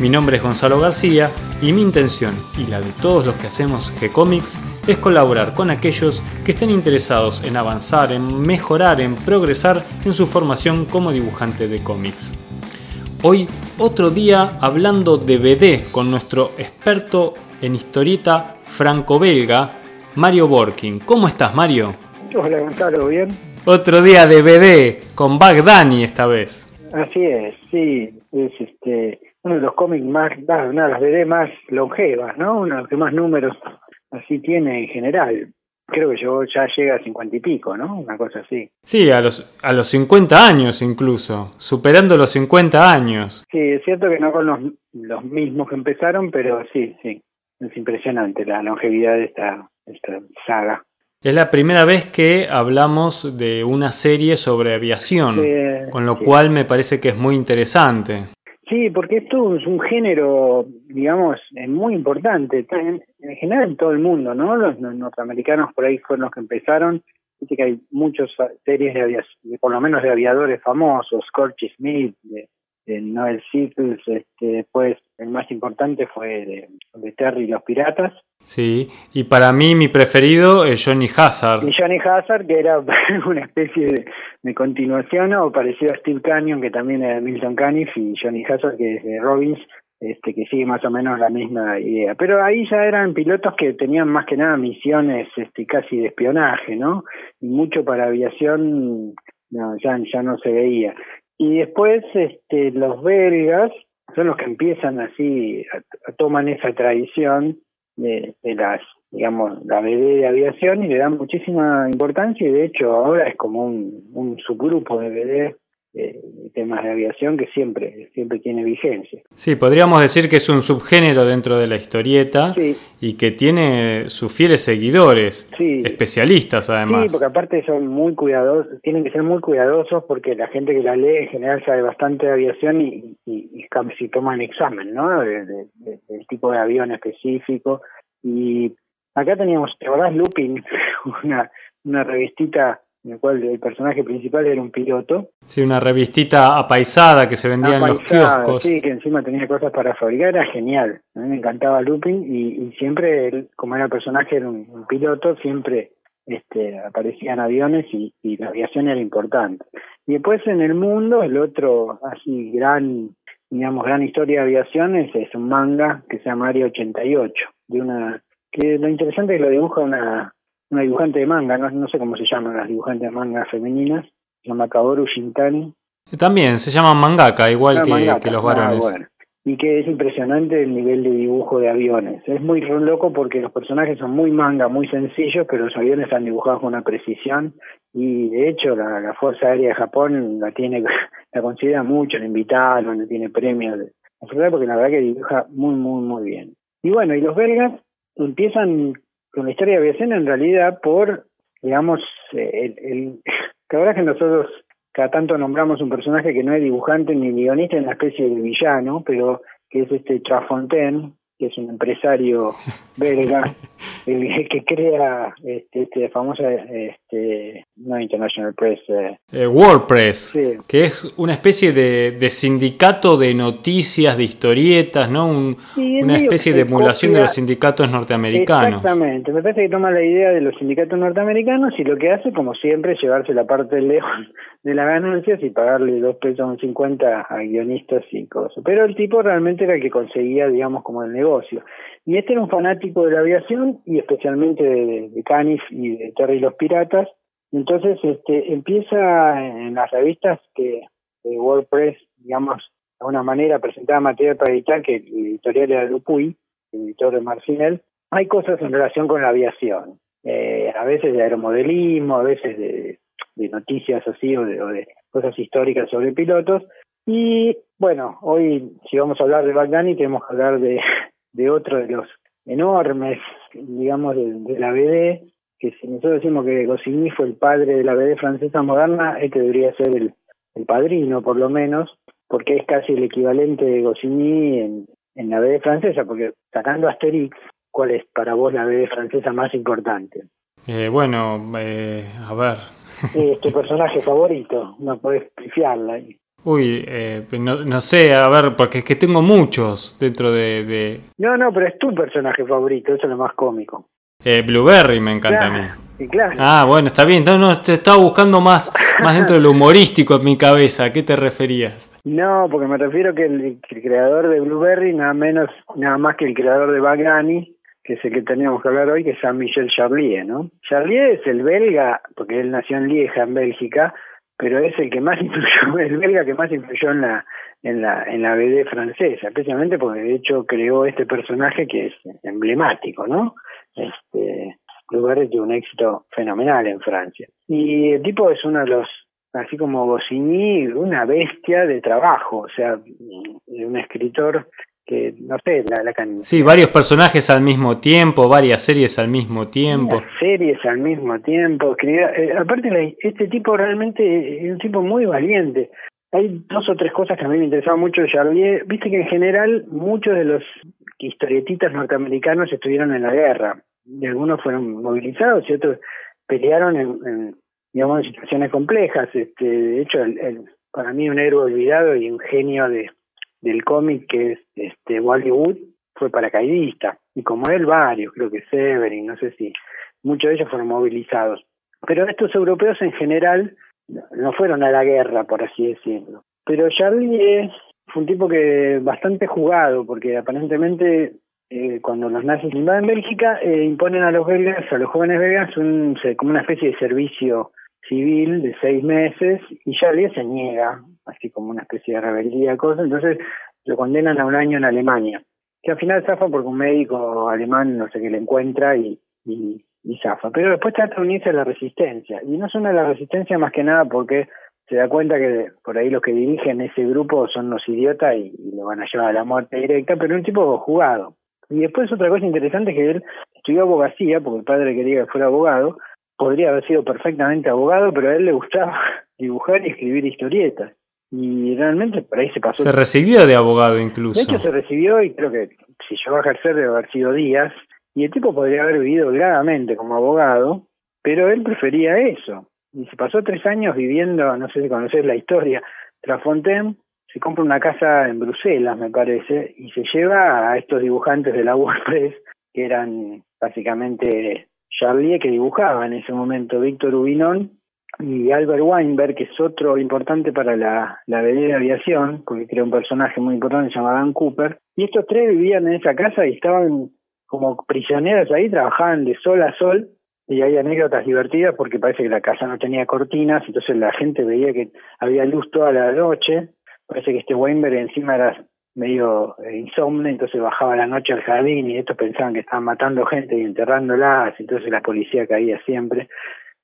Mi nombre es Gonzalo García y mi intención y la de todos los que hacemos G-Comics es colaborar con aquellos que estén interesados en avanzar, en mejorar, en progresar en su formación como dibujante de cómics. Hoy otro día hablando de BD con nuestro experto en historieta franco-belga, Mario Borkin. ¿Cómo estás, Mario? Hola, Gonzalo, ¿bien? Otro día de BD con Bagdani esta vez. Así es, sí, es este uno de los cómics más, una de las BD más longevas, ¿no? Uno de los que más números así tiene en general. Creo que yo ya llega a cincuenta y pico, ¿no? Una cosa así. Sí, a los, a los 50 años incluso, superando los 50 años. Sí, es cierto que no con los, los mismos que empezaron, pero sí, sí. Es impresionante la longevidad de esta, esta saga. Es la primera vez que hablamos de una serie sobre aviación, con lo cual me parece que es muy interesante. Sí, porque esto es un género, digamos, muy importante, en, general en todo el mundo, ¿no? Los, norteamericanos por ahí fueron los que empezaron, dice que hay muchas series de aviación, por lo menos de aviadores famosos, Scorchy Smith, de, Noel Sickles, este, después el más importante fue de, Terry y los Piratas. Sí, y para mí mi preferido es Johnny Hazard. Y Johnny Hazard, que era una especie de, continuación o parecido a Steve Canyon, que también era Milton Caniff, y Johnny Hazard, que es de Robbins, este, que sigue más o menos la misma idea. Pero ahí ya eran pilotos que tenían más que nada misiones este, casi de espionaje, ¿no? Y mucho para aviación no, ya, no se veía. Y después este, los belgas son los que empiezan así, a, toman esa tradición de, de, las, digamos, la BD de aviación y le dan muchísima importancia y de hecho ahora es como un, un subgrupo de BD eh, temas de aviación que siempre, siempre tiene vigencia. Sí, podríamos decir que es un subgénero dentro de la historieta y que tiene sus fieles seguidores, especialistas además. Sí, porque aparte son muy cuidadosos, tienen que ser muy cuidadosos porque la gente que la lee en general sabe bastante de aviación y, y, y toman examen, ¿no? De, del tipo de avión específico. Y acá teníamos, ¿te acordás, Lupin? una, una revistita en el cual el personaje principal era un piloto. Sí, una revistita apaisada que se vendía en los kioscos. Sí, que encima tenía cosas para fabricar, era genial. A mí me encantaba Lupin y, siempre, él, como era el personaje, era un, piloto, siempre este, aparecían aviones y, la aviación era importante. Y después en el mundo, el otro así gran, digamos, gran historia de aviación es, es un manga que se llama Área 88, de una que lo interesante es que lo dibuja una una dibujante de manga, no, no sé cómo se llaman las dibujantes de manga femeninas, se llama Kaoru Shintani. También se llama mangaka, igual ah, que, los ah, varones. Y que es impresionante el nivel de dibujo de aviones. Es muy loco porque los personajes son muy manga, muy sencillos, pero los aviones están dibujados con una precisión. Y de hecho, la, Fuerza Aérea de Japón la tiene, la considera mucho, la invitaron, no tiene premios. Porque la verdad que dibuja muy, muy, muy bien. Y bueno, y los belgas empiezan con la historia de aviación en realidad por, digamos, el, el, la verdad que nosotros cada tanto nombramos un personaje que no es dibujante ni guionista, es una especie de villano, pero que es este Trafontaine, que es un empresario belga, el, que crea este, este famosa, este, no International Press, eh, eh WordPress, que es una especie de, de, sindicato de noticias, de historietas, ¿no? una especie de emulación de los sindicatos norteamericanos. Exactamente, me parece que toma la idea de los sindicatos norteamericanos y lo que hace, como siempre, es llevarse la parte del león de las ganancias y pagarle dos pesos cincuenta a guionistas y cosas. Pero el tipo realmente era el que conseguía, digamos, como el negocio. Y este era un fanático de la aviación y especialmente de, de y de Terry y los Piratas. Entonces este, empieza en las revistas que WordPress, digamos, de alguna manera presentaba material para editar, que el editorial era Dupuy, el editor de Marcinel. Hay cosas en relación con la aviación. Eh, a veces de aeromodelismo, a veces de, noticias así o de, cosas históricas sobre pilotos. Y bueno, hoy si vamos a hablar de Bagdani tenemos que hablar de, de otro de los enormes digamos, de, la BD, que si nosotros decimos que Goscinny fue el padre de la BD francesa moderna, este debería ser el, el padrino, por lo menos, porque es casi el equivalente de Goscinny en, en la BD francesa, porque sacando Asterix, ¿cuál es para vos la BD francesa más importante? Eh, bueno, eh, a ver. Es tu personaje favorito, no podés pifiarla. Uy, eh, no, no, sé, a ver, porque es que tengo muchos dentro de, No, no, pero es tu personaje favorito, eso es lo más cómico. Eh, Blueberry me encanta a mí. claro. Ah, bueno, está bien. No, no, te estaba buscando más, más dentro de lo humorístico en mi cabeza. ¿A qué te referías? No, porque me refiero que el, creador de Blueberry, nada menos, nada más que el creador de Bagrani, que es el que teníamos que hablar hoy, que es Jean-Michel Charlier, ¿no? Charlier es el belga, porque él nació en Lieja, en Bélgica, pero es el que más influyó, el belga que más influyó en la en la en la BD francesa, especialmente porque de hecho creó este personaje que es emblemático, ¿no? Este Blueberry tuvo un éxito fenomenal en Francia. Y el tipo es uno de los así como Goscinny, una bestia de trabajo, o sea, un escritor que, no sé, la, la Sí, varios personajes al mismo tiempo, varias series al mismo tiempo. series al mismo tiempo. Eh, aparte, este tipo realmente es un tipo muy valiente. Hay dos o tres cosas que a mí me interesaban mucho de Charlier. Viste que en general muchos de los historietistas norteamericanos estuvieron en la guerra. Y algunos fueron movilizados y otros pelearon en, digamos, en situaciones complejas. Este, de hecho, el, para mí un héroe olvidado y un genio de, del cómic que es este Wally Wood fue paracaidista y como él varios, creo que Severin, no sé si muchos de ellos fueron movilizados. Pero estos europeos en general no fueron a la guerra, por así decirlo. Pero Charlie fue un tipo que bastante jugado, porque aparentemente eh, cuando los nazis invaden Bélgica, eh, imponen a los belgas, a los jóvenes belgas, un, como una especie de servicio civil de seis meses y Charlie se niega así como una especie de rebeldía, cosa, entonces lo condenan a un año en Alemania, que al final zafa porque un médico alemán no sé qué le encuentra y, y, zafa, pero después trata de unirse a la resistencia, y no suena a la resistencia más que nada porque se da cuenta que por ahí los que dirigen ese grupo son los idiotas y, lo van a llevar a la muerte directa, pero un tipo jugado. Y después otra cosa interesante es que él estudió abogacía, porque el padre quería que fuera abogado, podría haber sido perfectamente abogado, pero a él le gustaba dibujar y escribir historietas y realmente por ahí se pasó. Se recibió de abogado incluso. De hecho se recibió y creo que si llegó a ejercer debe haber sido días y el tipo podría haber vivido holgadamente como abogado, pero él prefería eso. Y se pasó tres años viviendo, no sé si conoces la historia, Trafontaine se compra una casa en Bruselas, me parece, y se lleva a estos dibujantes de la WordPress, que eran básicamente Charlie que dibujaba en ese momento, Víctor Ubinon y Albert Weinberg, que es otro importante para la, la de aviación, porque crea un personaje muy importante llamado Dan Cooper. Y estos tres vivían en esa casa y estaban como prisioneros ahí, trabajaban de sol a sol y hay anécdotas divertidas porque parece que la casa no tenía cortinas, entonces la gente veía que había luz toda la noche. Parece que este Weinberg encima era medio eh, insomne, entonces bajaba la noche al jardín y estos pensaban que estaban matando gente y enterrándolas, entonces la policía caía siempre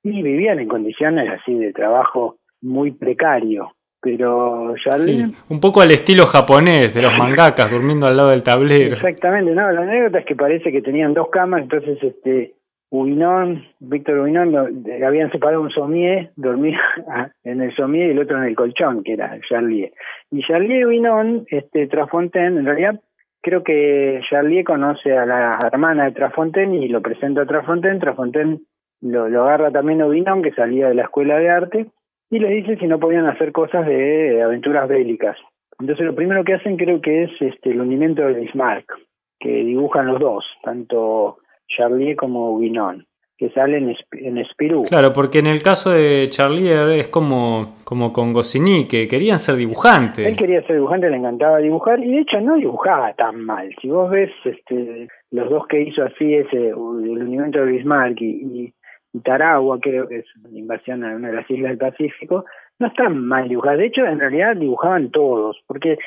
y vivían en condiciones así de trabajo muy precario. Pero ya sí, un poco al estilo japonés de los mangakas durmiendo al lado del tablero. Exactamente, no, la anécdota es que parece que tenían dos camas, entonces este Víctor Ubinon, habían separado un somier, dormía en el somier y el otro en el colchón, que era Charlie. Y Charlie Ubinon, este Trafontaine, en realidad creo que Charlie conoce a la hermana de Trafontaine y lo presenta a Trafontaine. Trafontaine lo, lo agarra también Obinon, que salía de la escuela de arte, y le dice si no podían hacer cosas de aventuras bélicas. Entonces lo primero que hacen creo que es este el hundimiento de Bismarck, que dibujan los dos, tanto Charlier como Obinon que salen en, en Spirou. Claro, porque en el caso de Charlier es como, como con Goscinny, que querían ser dibujantes. Él quería ser dibujante, le encantaba dibujar, y de hecho no dibujaba tan mal. Si vos ves este, los dos que hizo así, ese, el hundimiento de Bismarck y y Taragua, creo que es una inversión en una de las islas del Pacífico, no están mal dibujadas. De hecho, en realidad dibujaban todos, porque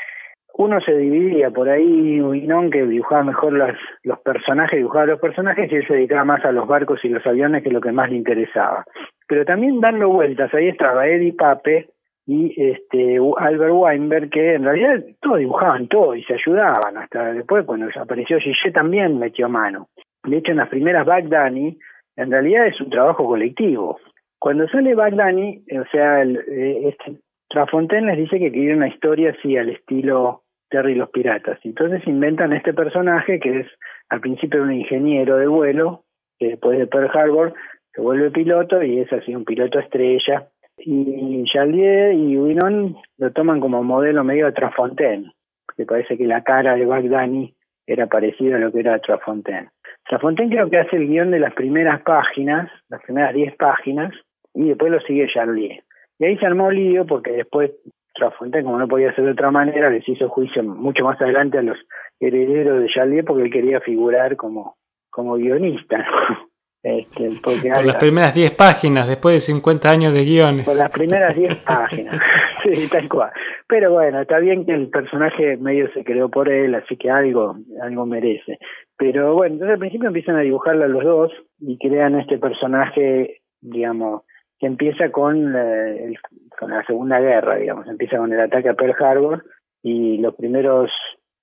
uno se dividía por ahí, Uinón, que dibujaba mejor los, los personajes, dibujaba los personajes, y él se dedicaba más a los barcos y los aviones, que es lo que más le interesaba. Pero también dando vueltas, ahí estaba Eddie Pape y este Albert Weinberg, que en realidad todos dibujaban todo y se ayudaban. Hasta después, cuando apareció Gillet, también metió mano. De hecho, en las primeras Bagdani, en realidad es un trabajo colectivo. Cuando sale Bagdani, o sea, el, eh, este, Trafontaine les dice que quiere una historia así al estilo Terry y los piratas. Entonces inventan este personaje que es al principio un ingeniero de vuelo, que después de Pearl Harbor se vuelve piloto y es así un piloto estrella. Y Charlier y Winon lo toman como modelo medio de Trafontaine, porque parece que la cara de Bagdani era parecida a lo que era Trafontaine. Trafontaine creo que hace el guion de las primeras páginas, las primeras 10 páginas, y después lo sigue Charlier. Y ahí se armó lío porque después Trafontaine, como no podía ser de otra manera, les hizo juicio mucho más adelante a los herederos de Charlier porque él quería figurar como, como guionista. Este, por las primeras 10 páginas, después de 50 años de guiones. Por las primeras 10 páginas, sí, tal cual. Pero bueno, está bien que el personaje medio se creó por él, así que algo, algo merece. Pero bueno, entonces al principio empiezan a dibujarlo a los dos y crean este personaje, digamos, que empieza con, eh, con la Segunda Guerra, digamos, empieza con el ataque a Pearl Harbor y los primeros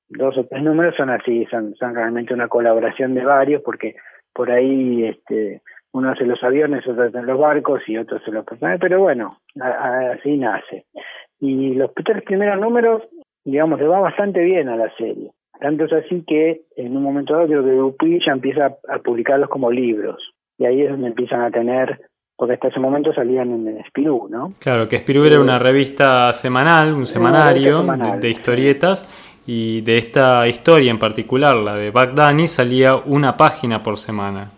dos o tres números son así, son, son realmente una colaboración de varios porque por ahí este uno hace los aviones, otro hace los barcos y otro hace los personajes, pero bueno, así nace. Y los tres primeros números, digamos, le va bastante bien a la serie. Tanto es así que en un momento dado creo que Dupuy ya empieza a publicarlos como libros. Y ahí es donde empiezan a tener porque hasta ese momento salían en Spirou, ¿no? Claro, que Spirou era una revista semanal, un semanario De, historietas, y de esta historia en particular, la de Bagdani, salía una página por semana.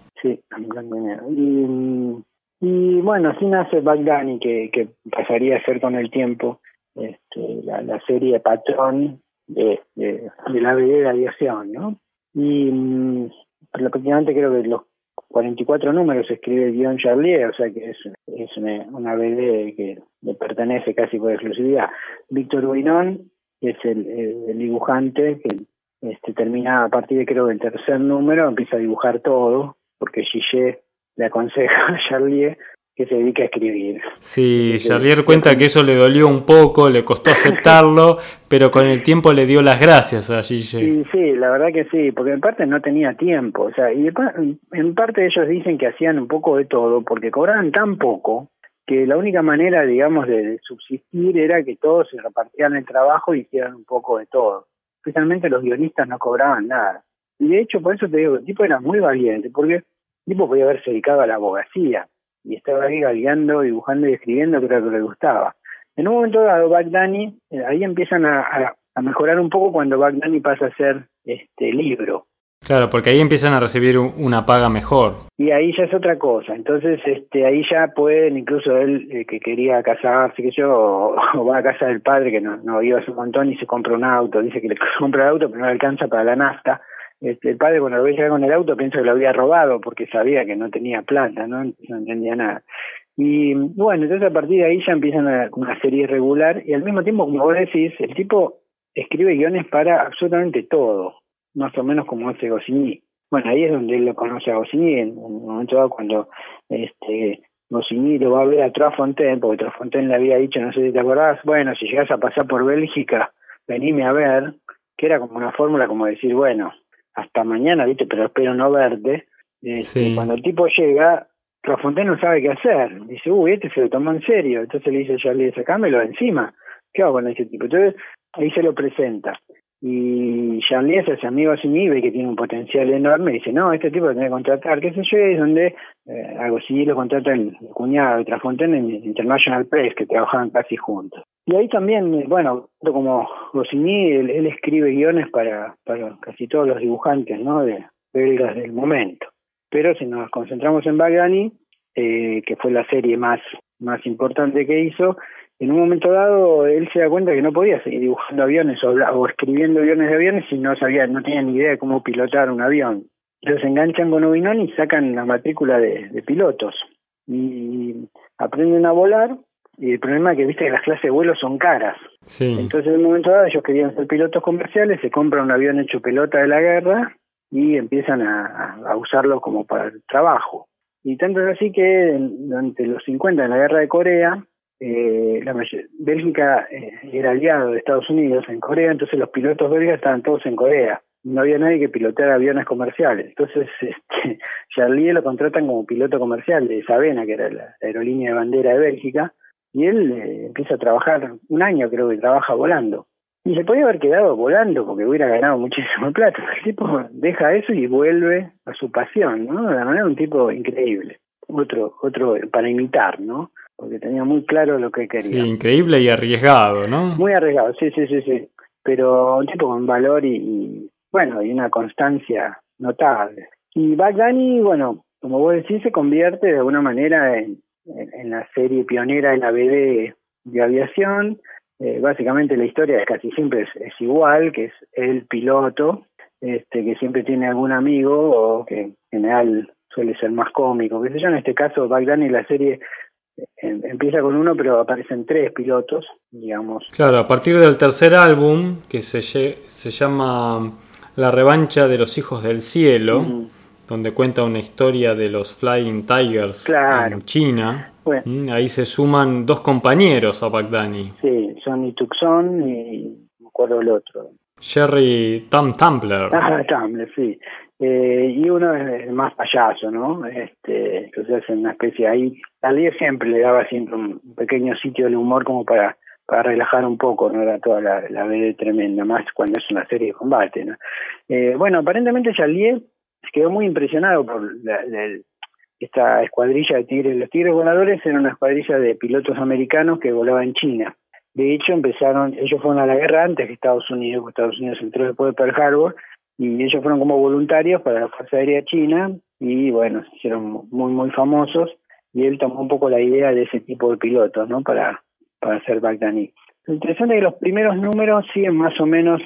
Y, y bueno, así nace Bagdani, que, que pasaría a ser con el tiempo este, la, serie patrón de, de, la de aviación, ¿no? Y mm, prácticamente creo que los 44 números escribe el guion Charlier, o sea que es, es una, BD que le pertenece casi por exclusividad. Víctor Buinón es el, dibujante que este, termina a partir de creo del tercer número, empieza a dibujar todo, porque Gillet le aconseja a Charlier que se dedica a escribir. Sí, Charlier cuenta que eso le dolió un poco, le costó aceptarlo, pero con el tiempo le dio las gracias a Gilles. Sí, sí, la verdad que sí, porque en parte no tenía tiempo, o sea, y en parte ellos dicen que hacían un poco de todo, porque cobraban tan poco que la única manera, digamos, de subsistir era que todos se repartieran el trabajo y hicieran un poco de todo. Especialmente los guionistas no cobraban nada. Y de hecho, por eso te digo, el tipo era muy valiente, porque el tipo podía haberse dedicado a la abogacía y estaba ahí galeando, dibujando y escribiendo, creo que le gustaba. En un momento dado, Bagdani, eh, ahí empiezan a, a, mejorar un poco cuando Bagdani pasa a ser este libro. Claro, porque ahí empiezan a recibir una paga mejor. Y ahí ya es otra cosa. Entonces, este, ahí ya pueden, incluso él eh, que quería casarse, que yo, o, va a casa del padre que no, no iba hace un montón y se compra un auto. Dice que le compra el auto, pero no le alcanza para la nafta. Este, el padre cuando lo ve llegar con el auto piensa que lo había robado porque sabía que no tenía plata, no, entendía nada. Y bueno, entonces a partir de ahí ya empiezan una, una serie regular y al mismo tiempo, como vos decís, el tipo escribe guiones para absolutamente todo, más o menos como hace Goscinny. Bueno, ahí es donde él lo conoce a Goscinny, en un momento dado cuando este Goscinny lo va a ver a Trafontaine, porque Trafontaine le había dicho, no sé si te acordás, bueno, si llegas a pasar por Bélgica, venime a ver, que era como una fórmula como decir, bueno, hasta mañana, ¿viste? Pero espero no verte. Este, Cuando el tipo llega, Trafontaine no sabe qué hacer. Dice, uy, este se lo tomó en serio. Entonces le dice Charlie, sacámelo de encima. ¿Qué hago con ese tipo? Entonces ahí se lo presenta. Y Charlie se hace amigo sin y ve que tiene un potencial enorme dice, no, este tipo lo tiene que contratar, qué sé yo, y es donde eh, algo lo contrata el, cuñado de Trafontaine en International Press, que trabajaban casi juntos. Y ahí también, eh, bueno, como Goscinny, él, escribe guiones para, para casi todos los dibujantes, ¿no? De belgas del momento. Pero si nos concentramos en Bagani, eh, que fue la serie más, más importante que hizo, en un momento dado él se da cuenta que no podía seguir dibujando aviones o, o escribiendo aviones de aviones si no sabía, no tenía ni idea de cómo pilotar un avión. Entonces se enganchan con Obinon y sacan la matrícula de, de pilotos. Y aprenden a volar y el problema es que viste que las clases de vuelo son caras. Sí. Entonces en un momento dado ellos querían ser pilotos comerciales, se compran un avión hecho pelota de la guerra y empiezan a, a usarlo como para el trabajo. Y tanto es así que durante los 50 en la guerra de Corea, eh, la Bélgica eh, era aliado de Estados Unidos en Corea, entonces los pilotos belgas estaban todos en Corea. no había nadie que piloteara aviones comerciales. Entonces, este, Charlie lo contratan como piloto comercial de Sabena, que era la aerolínea de bandera de Bélgica, y él eh, empieza a trabajar, un año creo que trabaja volando. Y se podía haber quedado volando porque hubiera ganado muchísimo plata. El tipo deja eso y vuelve a su pasión, ¿no? De manera un tipo increíble. Otro, otro para imitar, ¿no? Porque tenía muy claro lo que quería. Sí, increíble y arriesgado, ¿no? Muy arriesgado, sí, sí, sí, sí. Pero un tipo con valor y, bueno, y una constancia notable. Y Bagdani, bueno, como vos decís, se convierte de alguna manera en, en, la serie pionera de la BD de aviación. Eh, básicamente la historia es casi siempre es, igual, que es el piloto, este, que siempre tiene algún amigo o que en general suele ser más cómico, qué sé yo, en este caso Bagdani la serie empieza con uno pero aparecen tres pilotos, digamos. Claro, a partir del tercer álbum, que se, se llama La revancha de los hijos del cielo, donde cuenta una historia de los Flying Tigers en China. Ahí se suman dos compañeros a Bagdani. Sí, Sonny Tucson y acuerdo el otro. Jerry Tam Tumbler. Ah, Tumbler, sí. Eh, y uno es más payaso, ¿no? Este, entonces es una especie ahí. Al día siempre le daba siempre un pequeño sitio de humor como para para relajar un poco, no era toda la, la BD tremenda, más cuando es una serie de combate, ¿no? Eh, bueno, aparentemente Charlier quedó muy impresionado por esta escuadrilla de tigres. Los tigres voladores eran una escuadrilla de pilotos americanos que volaban en China. De hecho, empezaron, ellos fueron a la guerra antes que Estados Unidos, Estados Unidos entró después de Pearl Harbor, y ellos fueron como voluntarios para la Fuerza Aérea China, y bueno, se hicieron muy, muy famosos, y él tomó un poco la idea de ese tipo de pilotos, ¿no? Para, para hacer Bagdani. Lo interesante es que los primeros números siguen más o menos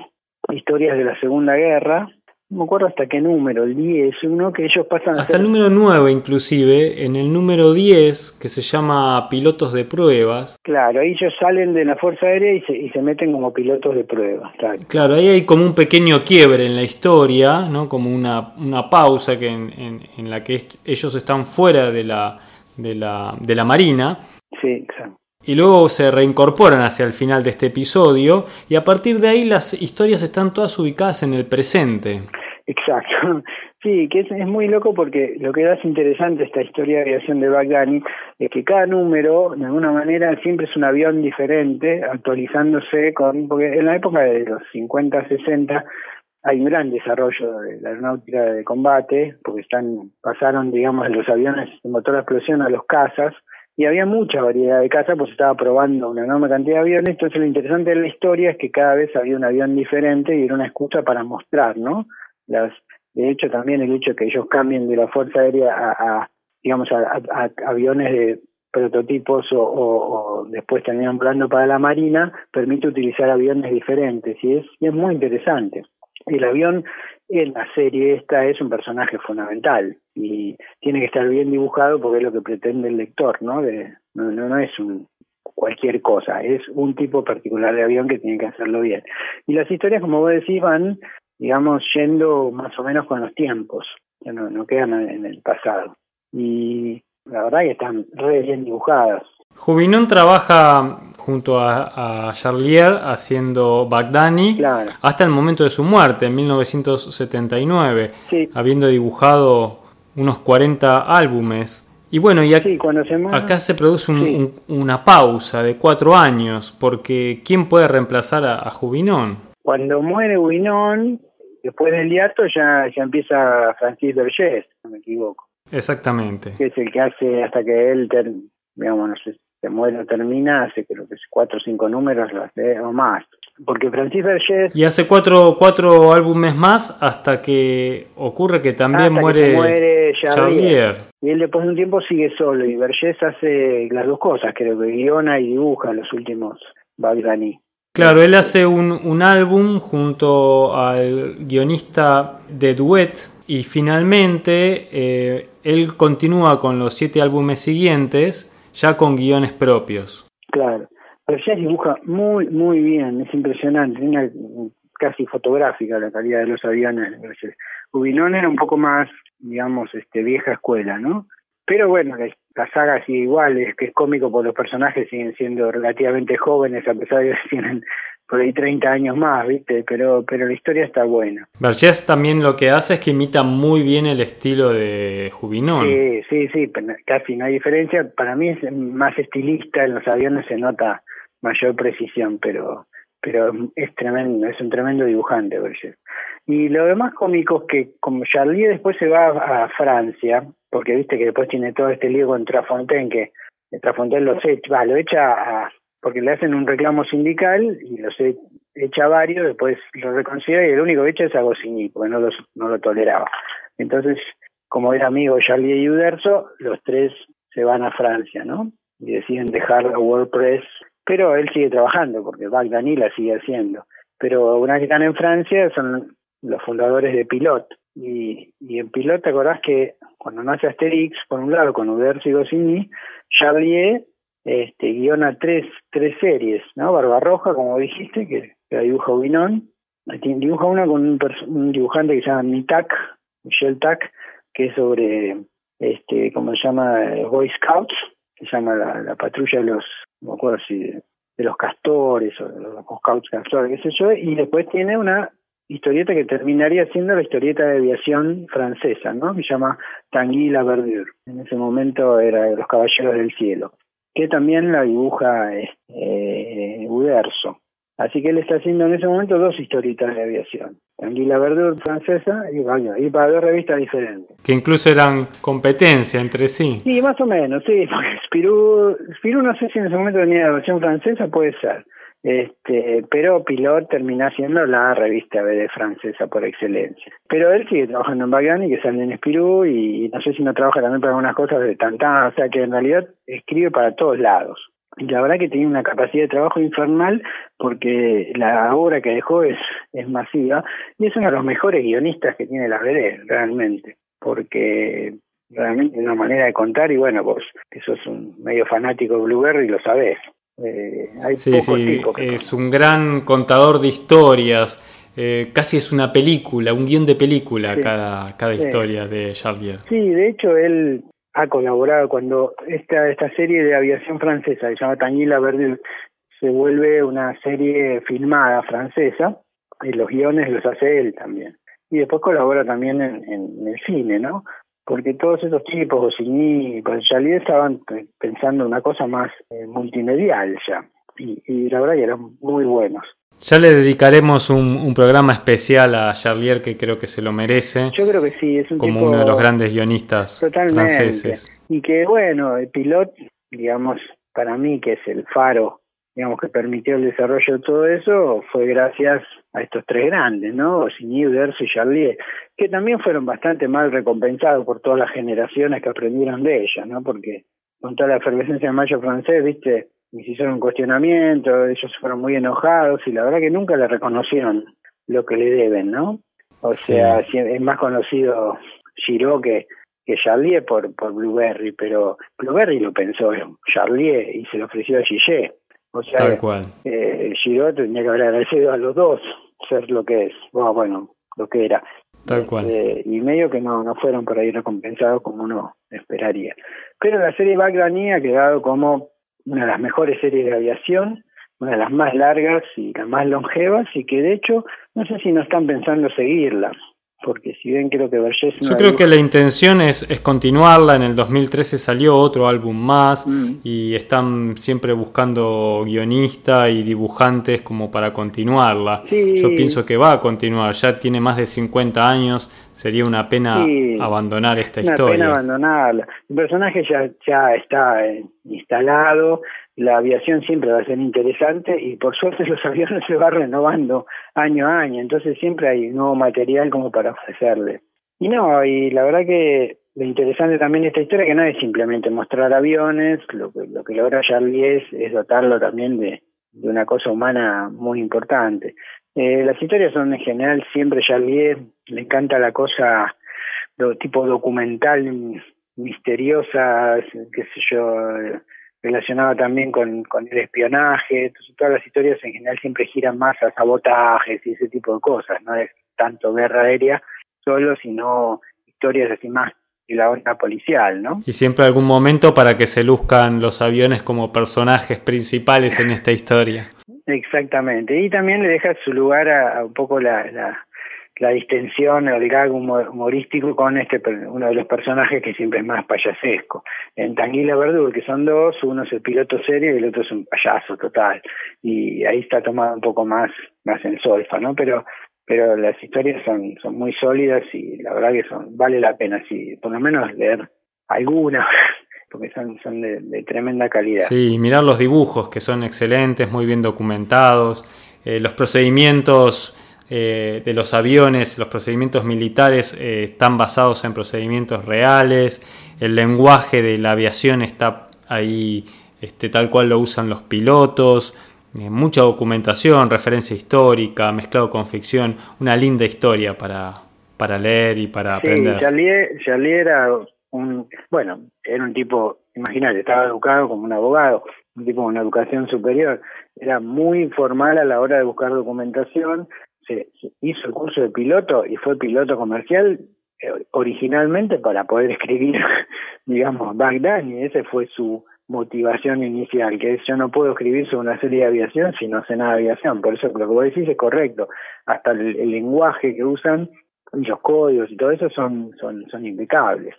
historias de la Segunda Guerra, no me acuerdo hasta qué número, el 10, uno que ellos pasan Hasta el número 9 inclusive, en el número 10, que se llama pilotos de pruebas. Claro, ahí ellos salen de la Fuerza Aérea y se, y se meten como pilotos de pruebas. Claro, ahí hay como un pequeño quiebre en la historia, ¿no? como una, una pausa que en, en, en la que ellos están fuera de la, de la, de la Marina. Sí, exacto y luego se reincorporan hacia el final de este episodio y a partir de ahí las historias están todas ubicadas en el presente. Exacto. Sí, que es, es muy loco porque lo que hace interesante esta historia de aviación de Bagdani es que cada número, de alguna manera, siempre es un avión diferente, actualizándose con, porque en la época de los 50, 60 hay un gran desarrollo de la aeronáutica de combate, porque están pasaron, digamos, de los aviones de motor a explosión a los cazas, y había mucha variedad de casas, pues estaba probando una enorme cantidad de aviones, entonces lo interesante de la historia es que cada vez había un avión diferente y era una excusa para mostrar, ¿no? Las, de hecho, también el hecho de que ellos cambien de la Fuerza Aérea a, digamos, a, aviones de prototipos o, o, después terminan volando para la Marina, permite utilizar aviones diferentes y es, y es muy interesante. El avión en la serie esta es un personaje fundamental y tiene que estar bien dibujado porque es lo que pretende el lector, ¿no? De, no, no, es un cualquier cosa, es un tipo particular de avión que tiene que hacerlo bien. Y las historias, como vos decís, van, digamos, yendo más o menos con los tiempos, no, no quedan en el pasado. Y la verdad que están re bien dibujadas. Jubinón trabaja junto a, a Charlier haciendo Bagdani hasta el momento de su muerte, en 1979, habiendo dibujado unos 40 álbumes. Y bueno, y acá se produce una pausa de cuatro años, porque ¿quién puede reemplazar a, Jubinón? Cuando muere Jubinón, después del hiato ya, ya empieza Francis Berger, no me equivoco. Exactamente. Que es el que hace hasta que él, digamos, no sé, se muere o termina, hace creo que es cuatro o cinco números o más. Porque Francis Berger... Y hace cuatro, cuatro álbumes más hasta que ocurre que también muere, muere Y él después de un tiempo sigue solo y Vergés hace las dos cosas, creo que guiona y dibuja los últimos Bagdani. Claro, él hace un, un álbum junto al guionista de Duet y finalmente eh, él continúa con los siete álbumes siguientes ya con guiones propios. Claro, pero ya dibuja muy, muy bien, es impresionante, casi fotográfica la calidad de los aviones. Ubinón era un poco más, digamos, este vieja escuela, ¿no? Pero bueno, la, saga sigue igual, es que es cómico porque los personajes siguen siendo relativamente jóvenes a pesar de que tienen por ahí 30 años más, ¿viste? Pero, pero la historia está buena. Vergés también lo que hace es que imita muy bien el estilo de Jubinón. Sí, sí, sí, casi no hay diferencia. Para mí es más estilista, en los aviones se nota mayor precisión, pero pero es tremendo, es un tremendo dibujante Vergés. Y lo demás cómicos que como Charlie después se va a, Francia, porque viste que después tiene todo este lío con Trafontaine, que Trafontaine los echa, lo echa a, porque le hacen un reclamo sindical y los echa varios, después lo reconsidera y el único que echa es a Goscinny, porque no, los, no lo toleraba. Entonces, como era amigo Charlie y Uderzo, los tres se van a Francia, ¿no? Y deciden dejar la WordPress, pero él sigue trabajando, porque Bagdani la sigue haciendo. Pero una vez que están en Francia, son los fundadores de Pilot. Y, y en Pilot, ¿te acordás que cuando nace Asterix, por un lado, con Uderzo y Goscinny, Charlier este, guiona tres, tres series, ¿no? Barbarroja, como dijiste, que, la dibuja Winón. Dibuja una con un, dibujante que se llama Mitak, Michel Tak, que es sobre, este, ¿cómo se llama? Boy Scouts, que se llama la, la patrulla de los, me acuerdo si de, los castores o de los Scouts castores, qué sé yo, y después tiene una historieta que terminaría siendo la historieta de aviación francesa, ¿no? Que se llama Tanguy la Verdure. En ese momento era Los Caballeros del Cielo, que también la dibuja eh, Uderzo. Así que él está haciendo en ese momento dos historietas de aviación. Tanguy la Verdure francesa y, y para dos revistas diferentes. Que incluso eran competencia entre sí. Sí, más o menos, sí. Porque Spirou, Spirou no sé si en ese momento tenía la versión francesa, puede ser este, pero Pilot termina siendo la revista BD francesa por excelencia. Pero él sigue trabajando en Bagani, que sale en Espirú, y no sé si no trabaja también para algunas cosas de tanta, o sea que en realidad escribe para todos lados. Y la verdad que tiene una capacidad de trabajo infernal porque la obra que dejó es, es masiva y es uno de los mejores guionistas que tiene la BD, realmente, porque realmente es una manera de contar y bueno, vos que sos un medio fanático de Blueberry lo sabés. Eh, sí, sí, es un gran contador de historias. Eh, casi es una película, un guion de película cada, cada historia de Charlier. Sí, de hecho él ha colaborado cuando esta, esta serie de aviación francesa, que se llama Tanguila Verdure, se vuelve una serie filmada francesa, y los guiones los hace él también. Y después colabora también en, en el cine, ¿no? Porque todos esos tipos, Goscinny y Charlier estaban pensando una cosa más eh, multimedial ya, y, la verdad que eran muy buenos. Ya le dedicaremos un, programa especial a Charlier que creo que se lo merece. Yo creo que sí, es un como uno de los grandes guionistas franceses. Y que bueno, el pilot, digamos, para mí que es el faro digamos, que permitió el desarrollo de todo eso fue gracias a estos tres grandes, ¿no? Signy, Uderzo y Charlier, que también fueron bastante mal recompensados por todas las generaciones que aprendieron de ella, ¿no? Porque con toda la efervescencia del mayo francés, viste, se hicieron un cuestionamiento, ellos fueron muy enojados y la verdad que nunca le reconocieron lo que le deben, ¿no? O sea, es más conocido Giraud que, que Charlier por, por Blueberry, pero Blueberry lo pensó en Charlier y se lo ofreció a Gillet. O sea, Tal cual. Eh, Giro tenía que haber agradecido a los dos ser lo que es, bueno, lo que era. Tal cual. Este, y medio que no, no fueron por ahí recompensados como uno esperaría. Pero la serie Bagdani ha quedado como una de las mejores series de aviación, una de las más largas y las más longevas, y que de hecho no sé si no están pensando seguirla porque si bien creo que Vergés... Yo creo que la intención es, es, continuarla, en el 2013 salió otro álbum más mm. y están siempre buscando guionistas y dibujantes como para continuarla. Yo pienso que va a continuar, ya tiene más de 50 años, sería una pena abandonar esta una historia. Pena abandonarla. El personaje ya, ya está eh, instalado, la aviación siempre va a ser interesante y por suerte los aviones se van renovando año a año, entonces siempre hay nuevo material como para ofrecerle. Y no, y la verdad que lo interesante también de esta historia que no es simplemente mostrar aviones, lo que, lo que logra Charlie es, dotarlo también de, de una cosa humana muy importante. Eh, las historias son en general siempre Charlier, le encanta la cosa tipo documental, misteriosa, qué sé yo, relacionada también con, con el espionaje, entonces todas las historias en general siempre giran más a sabotajes y ese tipo de cosas, no es tanto guerra aérea solo, sino historias así más y la onda policial, ¿no? Y siempre algún momento para que se luzcan los aviones como personajes principales en esta historia. Exactamente, y también le deja su lugar a, un poco la, la, distensión, el gag humorístico con este uno de los personajes que siempre es más payasesco. En Tanguila Verdú, que son dos, uno es el piloto serio y el otro es un payaso total. Y ahí está tomado un poco más, más en solfa, ¿no? Pero pero las historias son, son muy sólidas y la verdad que son vale la pena, si por lo menos leer alguna, porque son, son de, tremenda calidad. Sí, mirar los dibujos que son excelentes, muy bien documentados, eh, los procedimientos eh, de los aviones, los procedimientos militares eh, están basados en procedimientos reales, el lenguaje de la aviación está ahí este, tal cual lo usan los pilotos, eh, mucha documentación, referencia histórica, mezclado con ficción, una linda historia para, para leer y para sí, aprender. Charlier, era un, bueno, era un tipo, imagínate, estaba educado como un abogado, un tipo con una educación superior, era muy formal a la hora de buscar documentación, se, hizo el curso de piloto y fue piloto comercial eh, originalmente para poder escribir, digamos, Bagdad, y ese fue su motivación inicial, que es yo no puedo escribir sobre una serie de aviación si no sé nada de aviación. Por eso lo que vos decís es correcto. Hasta el, lenguaje que usan, los códigos y todo eso son, son, son impecables.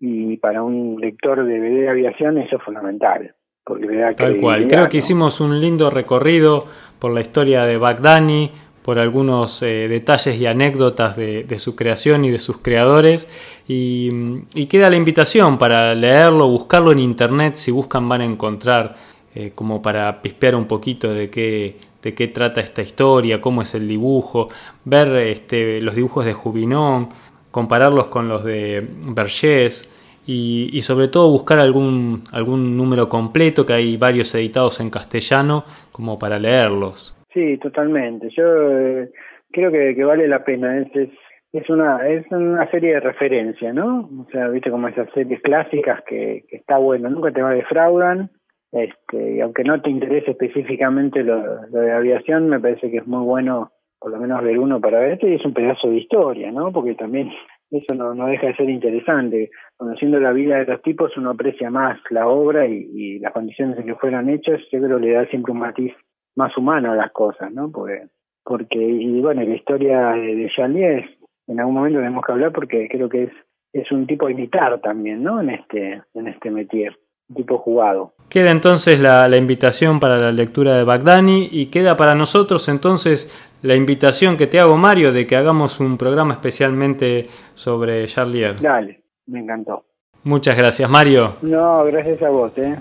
Y para un lector de, de aviación eso es fundamental. Porque Tal cual. Creo que hicimos un lindo recorrido por la historia de Bagdani, por algunos eh, detalles y anécdotas de, su creación y de sus creadores. Y, queda la invitación para leerlo, buscarlo en internet. Si buscan van a encontrar eh, como para pispear un poquito de qué, de qué trata esta historia, cómo es el dibujo, ver este, los dibujos de Jubinón, compararlos con los de Vergés. Y, y, sobre todo buscar algún, algún número completo, que hay varios editados en castellano, como para leerlos. Sí, totalmente. Yo eh, creo que, vale la pena. Es, es, una es una serie de referencia, ¿no? O sea, viste como esas series clásicas que, está bueno, nunca te va a defraudan. Este, y aunque no te interese específicamente lo, de aviación, me parece que es muy bueno por lo menos ver uno para verte y es un pedazo de historia, ¿no? Porque también eso no, no deja de ser interesante. Conociendo la vida de los tipos uno aprecia más la obra y, y las condiciones en que fueron hechas, yo creo que le da siempre un matiz más humano a las cosas, ¿no? Porque, porque y bueno, la historia de, de en algún momento tenemos que hablar porque creo que es es un tipo imitar también, ¿no? En este en este métier, un tipo jugado. Queda entonces la, la invitación para la lectura de Bagdani y queda para nosotros entonces la invitación que te hago, Mario, de que hagamos un programa especialmente sobre Charlier. Dale, me encantó. Muchas gracias, Mario. No, gracias a vos, ¿eh?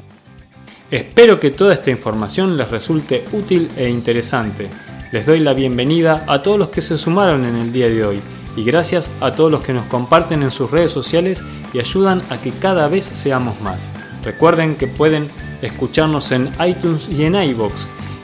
Espero que toda esta información les resulte útil e interesante. Les doy la bienvenida a todos los que se sumaron en el día de hoy y gracias a todos los que nos comparten en sus redes sociales y ayudan a que cada vez seamos más. Recuerden que pueden escucharnos en iTunes y en iBox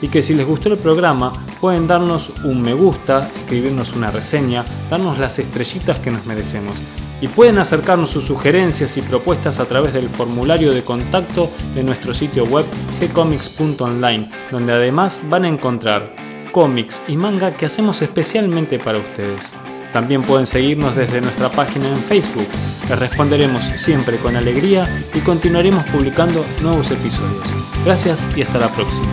y que si les gustó el programa pueden darnos un me gusta, escribirnos una reseña, darnos las estrellitas que nos merecemos y pueden acercarnos sus sugerencias y propuestas a través del formulario de contacto de nuestro sitio web gcomics.online, donde además van a encontrar cómics y manga que hacemos especialmente para ustedes. También pueden seguirnos desde nuestra página en Facebook. Les responderemos siempre con alegría y continuaremos publicando nuevos episodios. Gracias y hasta la próxima.